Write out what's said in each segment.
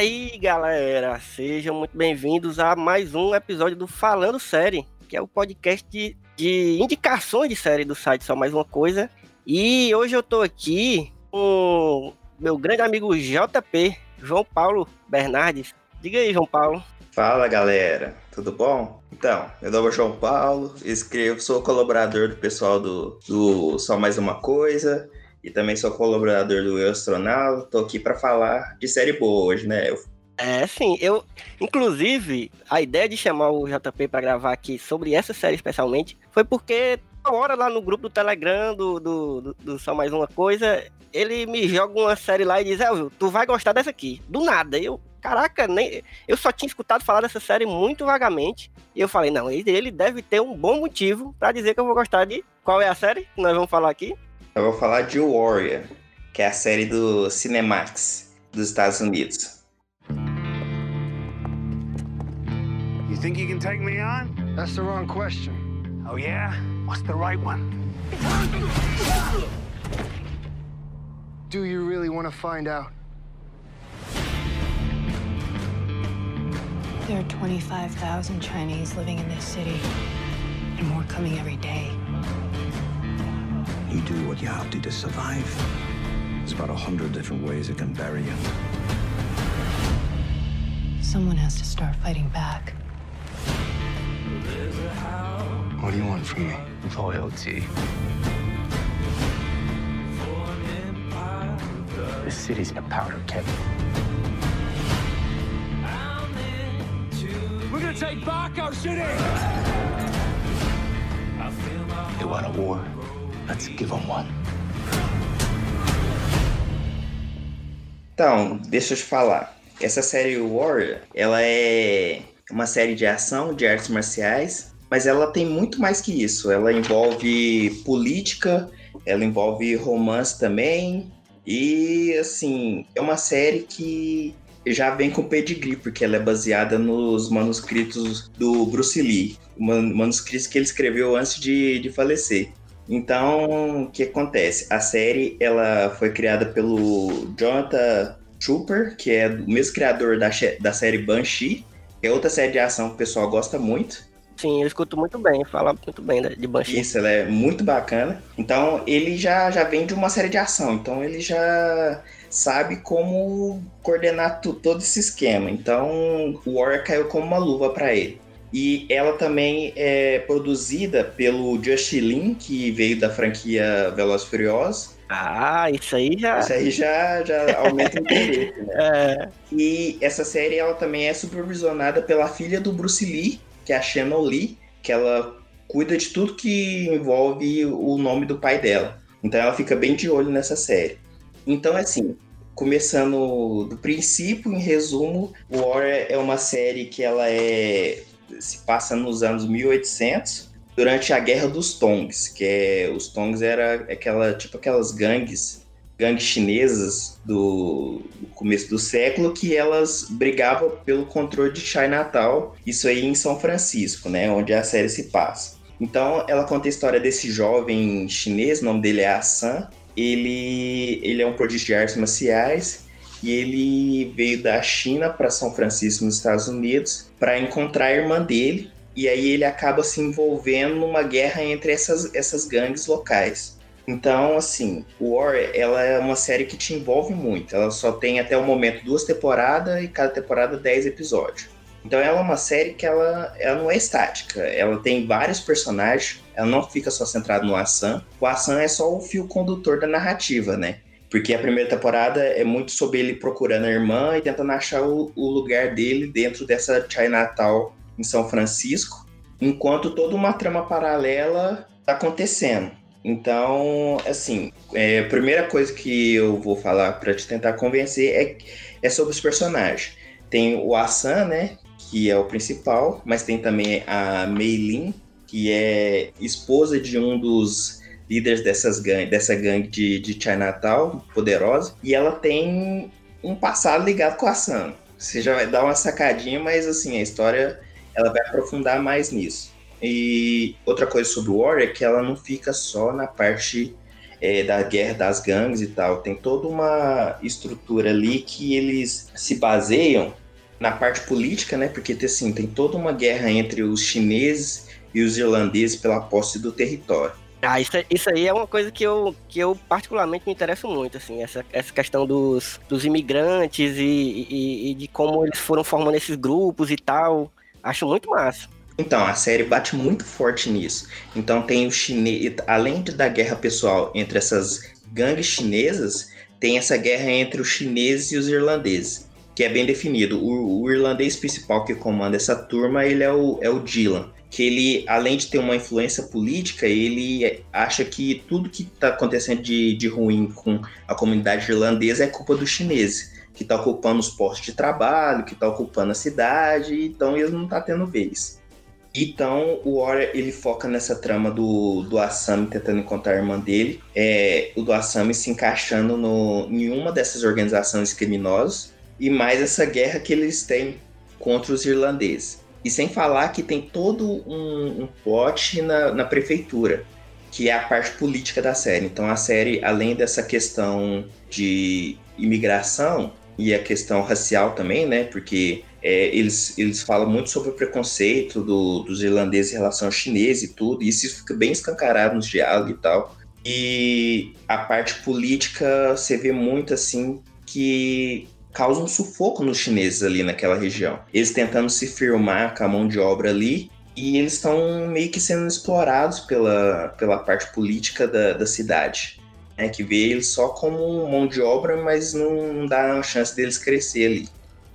aí, galera, sejam muito bem-vindos a mais um episódio do Falando Série, que é o podcast de, de indicações de série do site Só Mais Uma Coisa. E hoje eu tô aqui com meu grande amigo JP, João Paulo Bernardes. Diga aí, João Paulo. Fala, galera. Tudo bom? Então, meu nome é João Paulo, escrevo, sou colaborador do pessoal do, do Só Mais Uma Coisa e também sou colaborador do Eu Astronauta. Tô aqui para falar de série boa hoje, né? Eu... É, sim. Eu, inclusive, a ideia de chamar o JP para gravar aqui sobre essa série especialmente foi porque uma hora lá no grupo do Telegram do, do, do, do Só Mais Uma Coisa, ele me joga uma série lá e diz, Elvio, tu vai gostar dessa aqui. Do nada. Eu, caraca, nem, eu só tinha escutado falar dessa série muito vagamente. E eu falei, não, ele deve ter um bom motivo para dizer que eu vou gostar de. Qual é a série que nós vamos falar aqui? Eu vou falar de Warrior, que é a série do Cinemax dos Estados Unidos. You think you can take me on? That's the wrong question. Oh yeah? What's the right one? Do you really want to find out? There are 25,000 Chinese living in this city, and more coming every day. You do what you have to to survive. There's about a hundred different ways it can bury you. Someone has to start fighting back. What do you want from me? Loyalty. This city's in a powder keg. We're gonna take back our city! They want a war. Let's give them one. Então, deixa eu te falar. Essa série Warrior, ela é uma série de ação, de artes marciais, mas ela tem muito mais que isso. Ela envolve política, ela envolve romance também. E, assim, é uma série que já vem com pedigree, porque ela é baseada nos manuscritos do Bruce Lee, manuscritos que ele escreveu antes de, de falecer. Então, o que acontece? A série ela foi criada pelo Jonathan Trooper, que é o mesmo criador da, da série Banshee, que é outra série de ação que o pessoal gosta muito. Sim, eu escuto muito bem, fala muito bem de Banshee. Isso, ela é muito bacana. Então, ele já, já vem de uma série de ação, então ele já sabe como coordenar todo esse esquema. Então, o Warrior caiu como uma luva para ele. E ela também é produzida pelo Justin Lin, que veio da franquia Velozes Furiosos. Ah, isso aí já. Isso aí já, já aumenta o interesse, né? É. E essa série ela também é supervisionada pela filha do Bruce Lee, que é a Shannon Lee, que ela cuida de tudo que envolve o nome do pai dela. Então ela fica bem de olho nessa série. Então, assim, começando do princípio, em resumo, Warrior é uma série que ela é se passa nos anos 1800, durante a Guerra dos Tongs, que é os Tongs era aquela tipo aquelas gangues, gangues chinesas do, do começo do século que elas brigavam pelo controle de Chinatown, isso aí em São Francisco, né, onde a série se passa. Então, ela conta a história desse jovem chinês, o nome dele é Hassan. Ele, ele é um prodígio de artes marciais e ele veio da China para São Francisco, nos Estados Unidos, para encontrar a irmã dele. E aí ele acaba se envolvendo numa guerra entre essas, essas gangues locais. Então, assim, War, ela é uma série que te envolve muito. Ela só tem até o momento duas temporadas e cada temporada dez episódios. Então ela é uma série que ela, ela não é estática. Ela tem vários personagens. Ela não fica só centrada no Assan. O Assan é só o fio condutor da narrativa, né? Porque a primeira temporada é muito sobre ele procurando a irmã e tentando achar o, o lugar dele dentro dessa Chinatown em São Francisco, enquanto toda uma trama paralela está acontecendo. Então, assim, é, a primeira coisa que eu vou falar para te tentar convencer é, é sobre os personagens. Tem o Asan, né, que é o principal, mas tem também a Mei Lin, que é esposa de um dos líderes dessas gangue, dessa gangue de, de Chinatown, poderosa, e ela tem um passado ligado com a Sam. Você já vai dar uma sacadinha, mas assim, a história ela vai aprofundar mais nisso. E outra coisa sobre o War é que ela não fica só na parte é, da guerra das gangues e tal. Tem toda uma estrutura ali que eles se baseiam na parte política, né? Porque assim, tem toda uma guerra entre os chineses e os irlandeses pela posse do território. Ah, isso, isso aí é uma coisa que eu, que eu particularmente me interesso muito, assim, essa, essa questão dos, dos imigrantes e, e, e de como eles foram formando esses grupos e tal. Acho muito massa. Então, a série bate muito forte nisso. Então tem o chinês, além da guerra pessoal entre essas gangues chinesas, tem essa guerra entre os chineses e os irlandeses, que é bem definido. O, o irlandês principal que comanda essa turma, ele é o, é o Dylan que ele, além de ter uma influência política, ele acha que tudo que está acontecendo de, de ruim com a comunidade irlandesa é culpa dos chineses, que está ocupando os postos de trabalho, que está ocupando a cidade, então ele não está tendo vez. Então o Warrior ele foca nessa trama do, do Asami tentando encontrar a irmã dele, é, o do Asami se encaixando no, em uma dessas organizações criminosas e mais essa guerra que eles têm contra os irlandeses. E sem falar que tem todo um, um plot na, na prefeitura, que é a parte política da série. Então a série, além dessa questão de imigração e a questão racial também, né? Porque é, eles, eles falam muito sobre o preconceito do, dos irlandeses em relação ao chinês e tudo, e isso fica bem escancarado nos diálogos e tal. E a parte política, você vê muito assim que causa um sufoco nos chineses ali naquela região. Eles tentando se firmar com a mão de obra ali e eles estão meio que sendo explorados pela, pela parte política da, da cidade. Né, que vê eles só como mão de obra, mas não, não dá a chance deles crescer ali.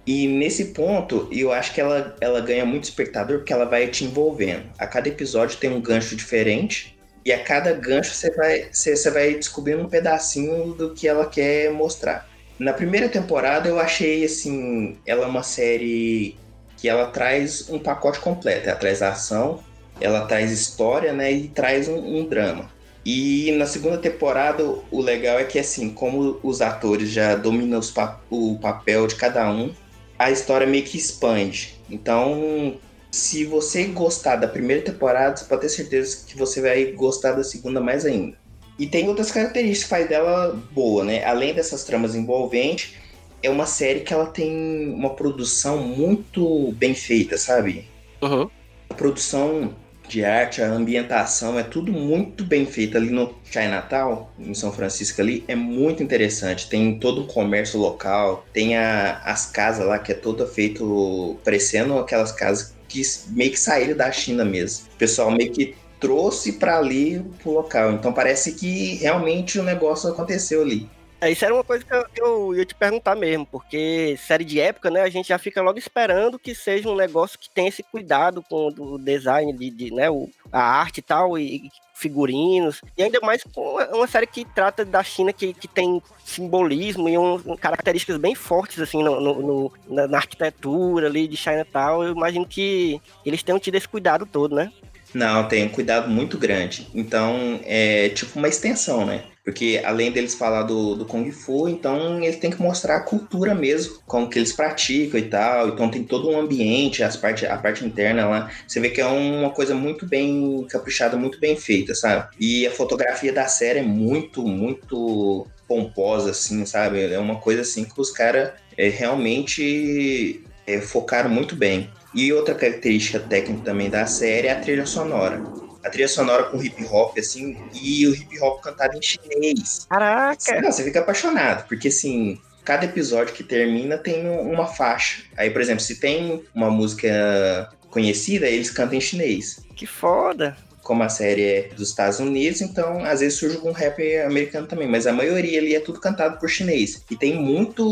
E nesse ponto, eu acho que ela, ela ganha muito espectador porque ela vai te envolvendo. A cada episódio tem um gancho diferente. E a cada gancho você vai, você, você vai descobrindo um pedacinho do que ela quer mostrar. Na primeira temporada eu achei assim, ela é uma série que ela traz um pacote completo. Ela traz ação, ela traz história, né, e traz um, um drama. E na segunda temporada o legal é que assim, como os atores já dominam pa o papel de cada um, a história meio que expande. Então, se você gostar da primeira temporada, você pode ter certeza que você vai gostar da segunda mais ainda. E tem outras características que faz dela boa, né? Além dessas tramas envolventes, é uma série que ela tem uma produção muito bem feita, sabe? Uhum. A produção de arte, a ambientação, é tudo muito bem feito ali no Chinatown, em São Francisco ali, é muito interessante. Tem todo o comércio local, tem a, as casas lá que é toda feito parecendo aquelas casas que meio que saíram da China mesmo. O pessoal meio que trouxe para ali pro local. Então parece que realmente o negócio aconteceu ali. É, isso era uma coisa que eu, eu ia te perguntar mesmo, porque série de época, né, a gente já fica logo esperando que seja um negócio que tenha esse cuidado com o design, de, de né, o, a arte e tal, e, figurinos, e ainda mais com uma série que trata da China que, que tem simbolismo e um, características bem fortes, assim, no, no, no na, na, arquitetura ali de Chinatown, eu imagino que eles tenham tido esse cuidado todo, né? Não, tem um cuidado muito grande. Então, é tipo uma extensão, né? Porque além deles falar do, do Kung Fu, então eles têm que mostrar a cultura mesmo, como que eles praticam e tal. Então tem todo um ambiente, as parte, a parte interna lá. Você vê que é uma coisa muito bem caprichada, muito bem feita, sabe? E a fotografia da série é muito, muito pomposa, assim, sabe? É uma coisa assim que os caras é, realmente é, focaram muito bem. E outra característica técnica também da série é a trilha sonora. A trilha sonora com hip hop, assim, e o hip hop cantado em chinês. Caraca! Não, você fica apaixonado, porque assim, cada episódio que termina tem uma faixa. Aí, por exemplo, se tem uma música conhecida, eles cantam em chinês. Que foda! Como a série é dos Estados Unidos, então às vezes surge algum rap americano também, mas a maioria ali é tudo cantado por chinês. E tem muito,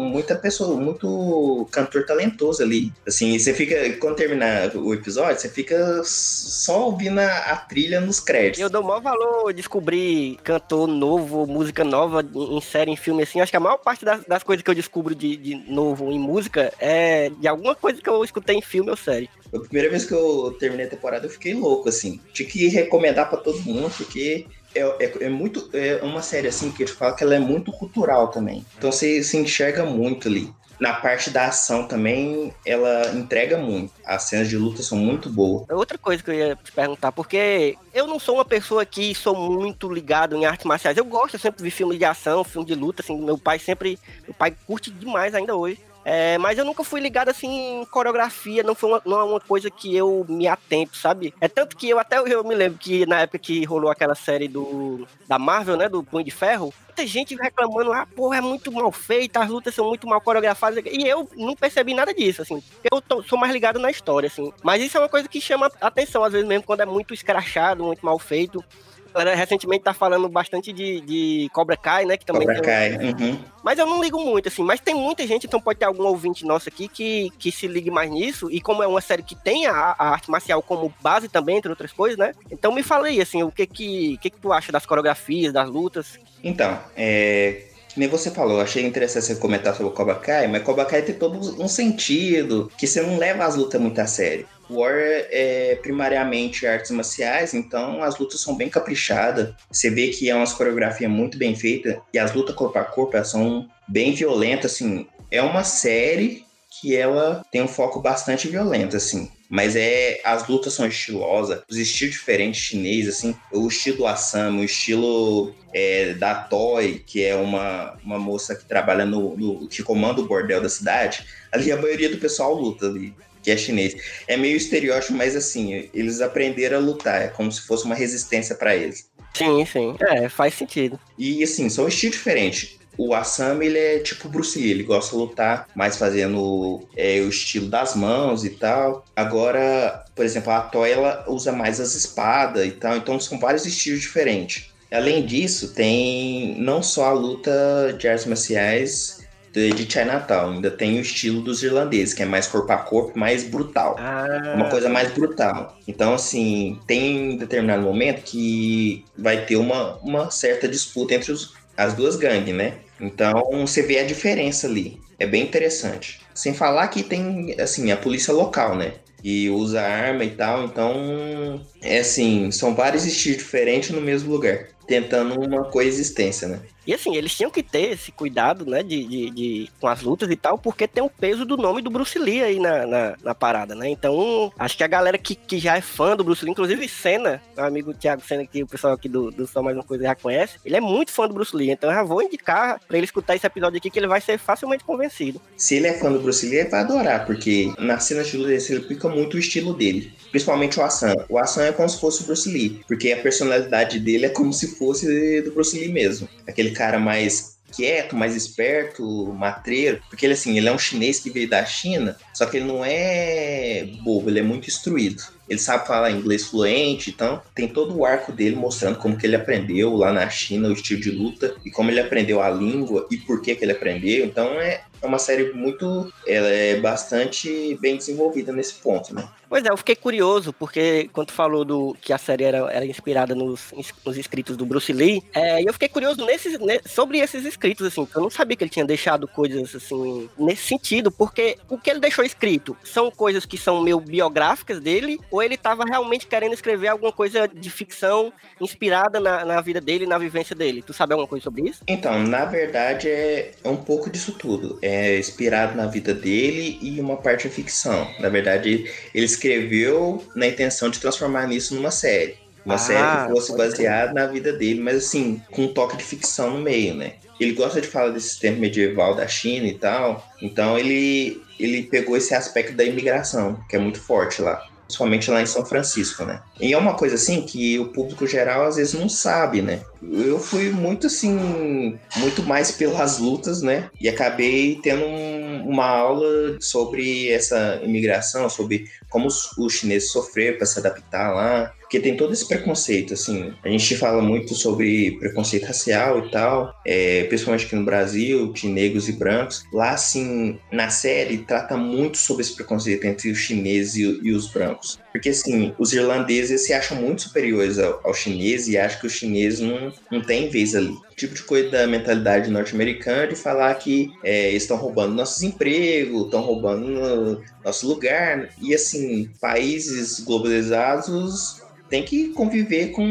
muita pessoa, muito cantor talentoso ali. Assim, você fica, quando terminar o episódio, você fica só ouvindo a, a trilha nos créditos. Eu dou maior valor descobrir cantor novo, música nova em série, em filme, assim. Acho que a maior parte das, das coisas que eu descubro de, de novo em música é de alguma coisa que eu escutei em filme ou série. A primeira vez que eu terminei a temporada, eu fiquei louco, assim. Tinha que recomendar para todo mundo, porque é, é, é, muito. É uma série, assim, que eu te falo que ela é muito cultural também. Então você se enxerga muito ali. na parte da ação também, ela entrega muito. As cenas de luta são muito boas. É outra coisa que eu ia te perguntar, porque eu não sou uma pessoa que sou muito ligado em artes marciais. Eu gosto, sempre vi filme de ação, filme de luta, assim, meu pai sempre, meu pai curte demais ainda hoje. É, mas eu nunca fui ligado assim em coreografia, não foi uma, não é uma coisa que eu me atento, sabe? É tanto que eu até eu me lembro que na época que rolou aquela série do da Marvel, né, do Punho de Ferro, muita gente reclamando, ah, porra, é muito mal feita, as lutas são muito mal coreografadas, e eu não percebi nada disso, assim, eu tô, sou mais ligado na história, assim, mas isso é uma coisa que chama atenção, às vezes mesmo, quando é muito escrachado, muito mal feito, galera recentemente tá falando bastante de, de Cobra Kai, né? Que também Cobra Kai. Uhum. Mas eu não ligo muito, assim. Mas tem muita gente, então pode ter algum ouvinte nosso aqui que, que se ligue mais nisso. E como é uma série que tem a, a arte marcial como base também, entre outras coisas, né? Então me fala aí, assim, o que que, que, que tu acha das coreografias, das lutas? Então, é, nem você falou, achei interessante você comentar sobre o Cobra Kai, mas Cobra Kai tem todo um sentido que você não leva as lutas muito a sério. War é primariamente artes marciais, então as lutas são bem caprichadas. Você vê que é uma coreografia muito bem feita e as lutas corpo a corpo são bem violentas, assim. É uma série que ela tem um foco bastante violento, assim. Mas é as lutas são estilosas, os estilos diferentes chinês, assim, o estilo Assam, o estilo é, da Toy, que é uma, uma moça que trabalha no, no, que comanda o bordel da cidade. Ali a maioria do pessoal luta ali que é chinês. É meio estereótipo, mas assim, eles aprenderam a lutar, é como se fosse uma resistência para eles. Sim, sim. É, faz sentido. E assim, são estilos diferentes. O Asami, ele é tipo Bruce Lee, ele gosta de lutar mais fazendo é, o estilo das mãos e tal. Agora, por exemplo, a Toy, ela usa mais as espadas e tal, então são vários estilos diferentes. Além disso, tem não só a luta de artes marciais de Chinatown. Ainda tem o estilo dos irlandeses, que é mais corpo a corpo, mais brutal. Ah. Uma coisa mais brutal. Então, assim, tem determinado momento que vai ter uma, uma certa disputa entre os, as duas gangues, né? Então, você vê a diferença ali. É bem interessante. Sem falar que tem, assim, a polícia local, né? E usa arma e tal. Então, é assim, são vários estilos diferentes no mesmo lugar. Tentando uma coexistência, né? E assim, eles tinham que ter esse cuidado, né, de, de, de, com as lutas e tal, porque tem o peso do nome do Bruce Lee aí na, na, na, parada, né? Então, acho que a galera que, que já é fã do Bruce Lee, inclusive Senna, meu amigo Thiago Senna, que o pessoal aqui do, do Só Mais Uma Coisa já conhece, ele é muito fã do Bruce Lee, então eu já vou indicar pra ele escutar esse episódio aqui que ele vai ser facilmente convencido. Se ele é fã do Bruce Lee, ele vai adorar, porque na cena de luta ele explica muito o estilo dele, principalmente o Asan. O Asan é como se fosse o Bruce Lee, porque a personalidade dele é como se fosse do Bruce Lee mesmo. Aquele cara mais quieto, mais esperto, matreiro, porque ele assim, ele é um chinês que veio da China, só que ele não é bobo, ele é muito instruído. Ele sabe falar inglês fluente, então tem todo o arco dele mostrando como que ele aprendeu lá na China o estilo de luta e como ele aprendeu a língua e por que que ele aprendeu. Então é é uma série muito. Ela é bastante bem desenvolvida nesse ponto, né? Pois é, eu fiquei curioso, porque quando tu falou do, que a série era, era inspirada nos, nos escritos do Bruce Lee, é, eu fiquei curioso nesses, né, sobre esses escritos, assim, eu não sabia que ele tinha deixado coisas assim, nesse sentido, porque o que ele deixou escrito são coisas que são meio biográficas dele, ou ele estava realmente querendo escrever alguma coisa de ficção inspirada na, na vida dele, na vivência dele. Tu sabe alguma coisa sobre isso? Então, na verdade, é, é um pouco disso tudo é inspirado na vida dele e uma parte é ficção. Na verdade, ele escreveu na intenção de transformar nisso numa série. Uma ah, série que fosse baseada na vida dele, mas assim, com um toque de ficção no meio, né? Ele gosta de falar desse sistema medieval da China e tal, então ele, ele pegou esse aspecto da imigração, que é muito forte lá principalmente lá em São Francisco, né? E é uma coisa assim que o público geral às vezes não sabe, né? Eu fui muito assim, muito mais pelas lutas, né? E acabei tendo um, uma aula sobre essa imigração, sobre como os, os chineses sofreram para se adaptar lá, porque tem todo esse preconceito, assim. A gente fala muito sobre preconceito racial e tal, é, principalmente aqui no Brasil, de negros e brancos. Lá, assim, na série, trata muito sobre esse preconceito entre os chineses e, e os brancos. Porque, assim, os irlandeses se acham muito superiores ao, ao chinês e acham que os chineses não, não têm vez ali. O tipo de coisa da mentalidade norte-americana de falar que é, estão roubando nossos empregos, estão roubando nosso lugar. E, assim, países globalizados tem que conviver com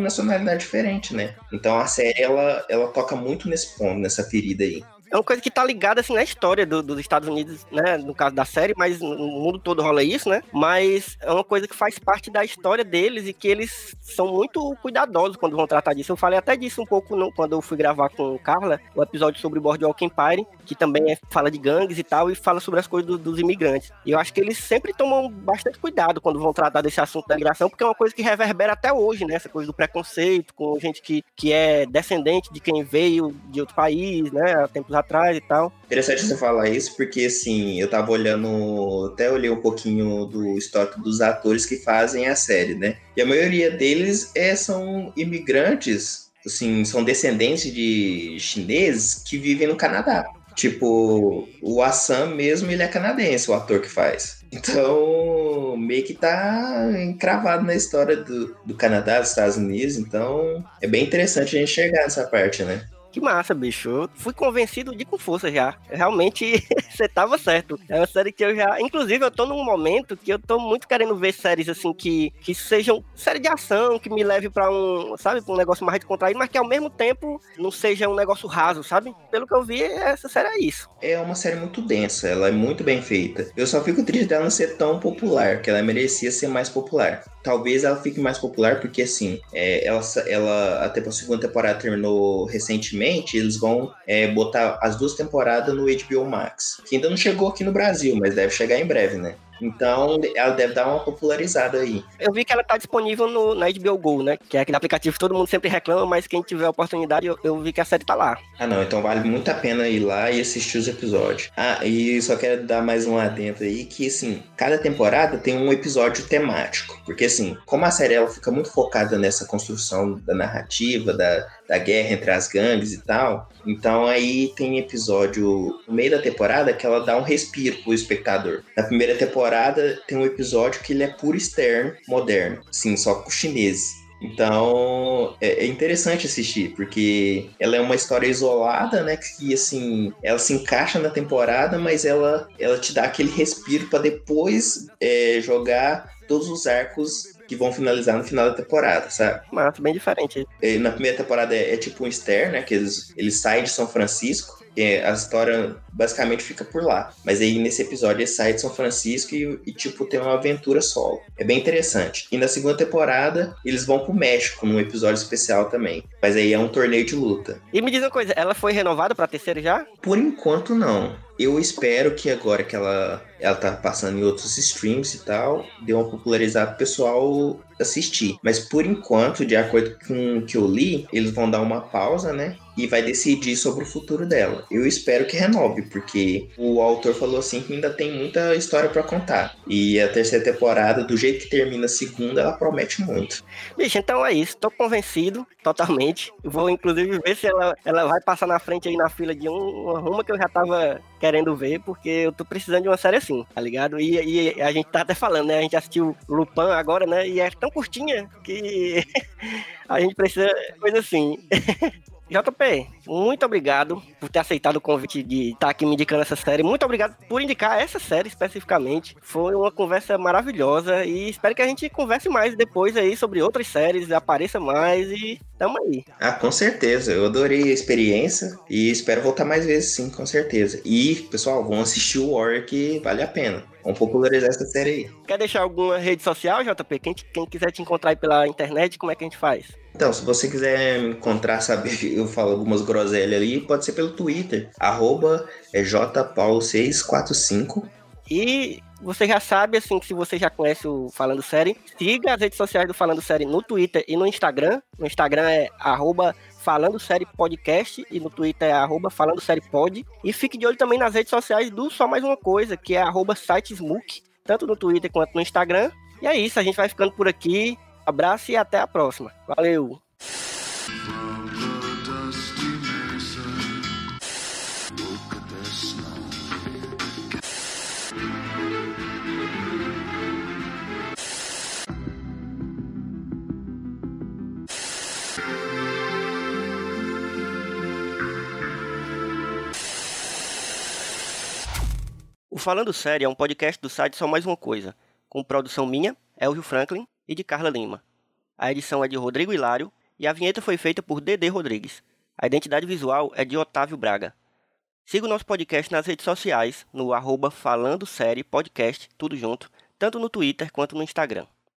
nacionalidade diferente, né? Então a série ela, ela toca muito nesse ponto, nessa ferida aí. É uma coisa que tá ligada assim na história do, dos Estados Unidos, né? No caso da série, mas no mundo todo rola isso, né? Mas é uma coisa que faz parte da história deles e que eles são muito cuidadosos quando vão tratar disso. Eu falei até disso um pouco no, quando eu fui gravar com Carla, o episódio sobre o Boardwalk Empire, que também é, fala de gangues e tal, e fala sobre as coisas do, dos imigrantes. E eu acho que eles sempre tomam bastante cuidado quando vão tratar desse assunto da migração, porque é uma coisa que reverbera até hoje, né? Essa coisa do preconceito com gente que, que é descendente de quem veio de outro país, né? Há tempos atrás e tal. Interessante você falar isso, porque assim, eu tava olhando, até olhei um pouquinho do histórico dos atores que fazem a série, né? E a maioria deles é, são imigrantes, assim, são descendentes de chineses que vivem no Canadá. Tipo, o Assam mesmo, ele é canadense, o ator que faz. Então, meio que tá encravado na história do, do Canadá, dos Estados Unidos. Então, é bem interessante a gente chegar nessa parte, né? Que massa, bicho. Eu fui convencido de com força já. Realmente, você tava certo. É uma série que eu já. Inclusive, eu tô num momento que eu tô muito querendo ver séries assim que, que sejam série de ação, que me leve pra um, sabe, pra um negócio mais descontraído, mas que ao mesmo tempo não seja um negócio raso, sabe? Pelo que eu vi, essa série é isso. É uma série muito densa, ela é muito bem feita. Eu só fico triste dela não ser tão popular, que ela merecia ser mais popular. Talvez ela fique mais popular porque, assim, é, ela, ela até a segunda temporada terminou recentemente eles vão é, botar as duas temporadas no HBO Max, que ainda não chegou aqui no Brasil, mas deve chegar em breve, né? Então, ela deve dar uma popularizada aí. Eu vi que ela tá disponível no, na HBO Go, né? Que é aquele aplicativo que todo mundo sempre reclama, mas quem tiver oportunidade, eu, eu, vi que a série tá lá. Ah, não. Então vale muito a pena ir lá e assistir os episódios. Ah, e só quero dar mais um adentro aí, que, assim, cada temporada tem um episódio temático. Porque, assim, como a série ela fica muito focada nessa construção da narrativa, da, da guerra entre as gangues e tal, então aí tem episódio no meio da temporada que ela dá um respiro pro espectador. Na primeira temporada tem um episódio que ele é puro externo, moderno, sim, só com chineses. Então é, é, interessante assistir, porque ela é uma história isolada, né? Que assim, ela se encaixa na temporada, mas ela, ela te dá aquele respiro para depois é, jogar todos os arcos que vão finalizar no final da temporada, sabe? Mas bem diferente. Na primeira temporada é, é tipo um Esther, né? Que eles, eles saem de São Francisco a história basicamente fica por lá. Mas aí nesse episódio ele sai de São Francisco e, e, tipo, tem uma aventura solo. É bem interessante. E na segunda temporada eles vão pro México num episódio especial também. Mas aí é um torneio de luta. E me diz uma coisa, ela foi renovada pra terceira já? Por enquanto não. Eu espero que agora que ela, ela tá passando em outros streams e tal, dê uma popularizada pro pessoal assistir. Mas por enquanto, de acordo com o que eu li, eles vão dar uma pausa, né? E vai decidir sobre o futuro dela. Eu espero que renove, porque o autor falou assim que ainda tem muita história para contar. E a terceira temporada, do jeito que termina a segunda, ela promete muito. Bicho, então é isso. Tô convencido totalmente. Vou inclusive ver se ela, ela vai passar na frente aí na fila de um, uma ruma que eu já tava querendo ver, porque eu tô precisando de uma série assim, tá ligado? E, e a gente tá até falando, né? A gente assistiu Lupin agora, né? E é tão curtinha que a gente precisa coisa assim. JP, muito obrigado por ter aceitado o convite de estar aqui me indicando essa série. Muito obrigado por indicar essa série especificamente. Foi uma conversa maravilhosa e espero que a gente converse mais depois aí sobre outras séries, apareça mais e tamo aí. Ah, com certeza. Eu adorei a experiência e espero voltar mais vezes, sim, com certeza. E, pessoal, vão assistir o War que vale a pena. Vamos popularizar essa série aí. Quer deixar alguma rede social, JP? Quem, quem quiser te encontrar aí pela internet, como é que a gente faz? Então, se você quiser me encontrar, saber eu falo algumas groselhas ali, pode ser pelo Twitter, arroba é jpaulo645. E você já sabe, assim, que se você já conhece o Falando Série, siga as redes sociais do Falando Série no Twitter e no Instagram. No Instagram é arroba Falando Série Podcast e no Twitter é arroba Falando Série Pod. E fique de olho também nas redes sociais do Só Mais Uma Coisa, que é arroba sitesmook, tanto no Twitter quanto no Instagram. E é isso, a gente vai ficando por aqui. Abraço e até a próxima. Valeu! Falando Sério é um podcast do site Só Mais Uma Coisa, com produção minha, Elvio Franklin, e de Carla Lima. A edição é de Rodrigo Hilário e a vinheta foi feita por Dedê Rodrigues. A identidade visual é de Otávio Braga. Siga o nosso podcast nas redes sociais, no arroba Falando Série Podcast, tudo junto, tanto no Twitter quanto no Instagram.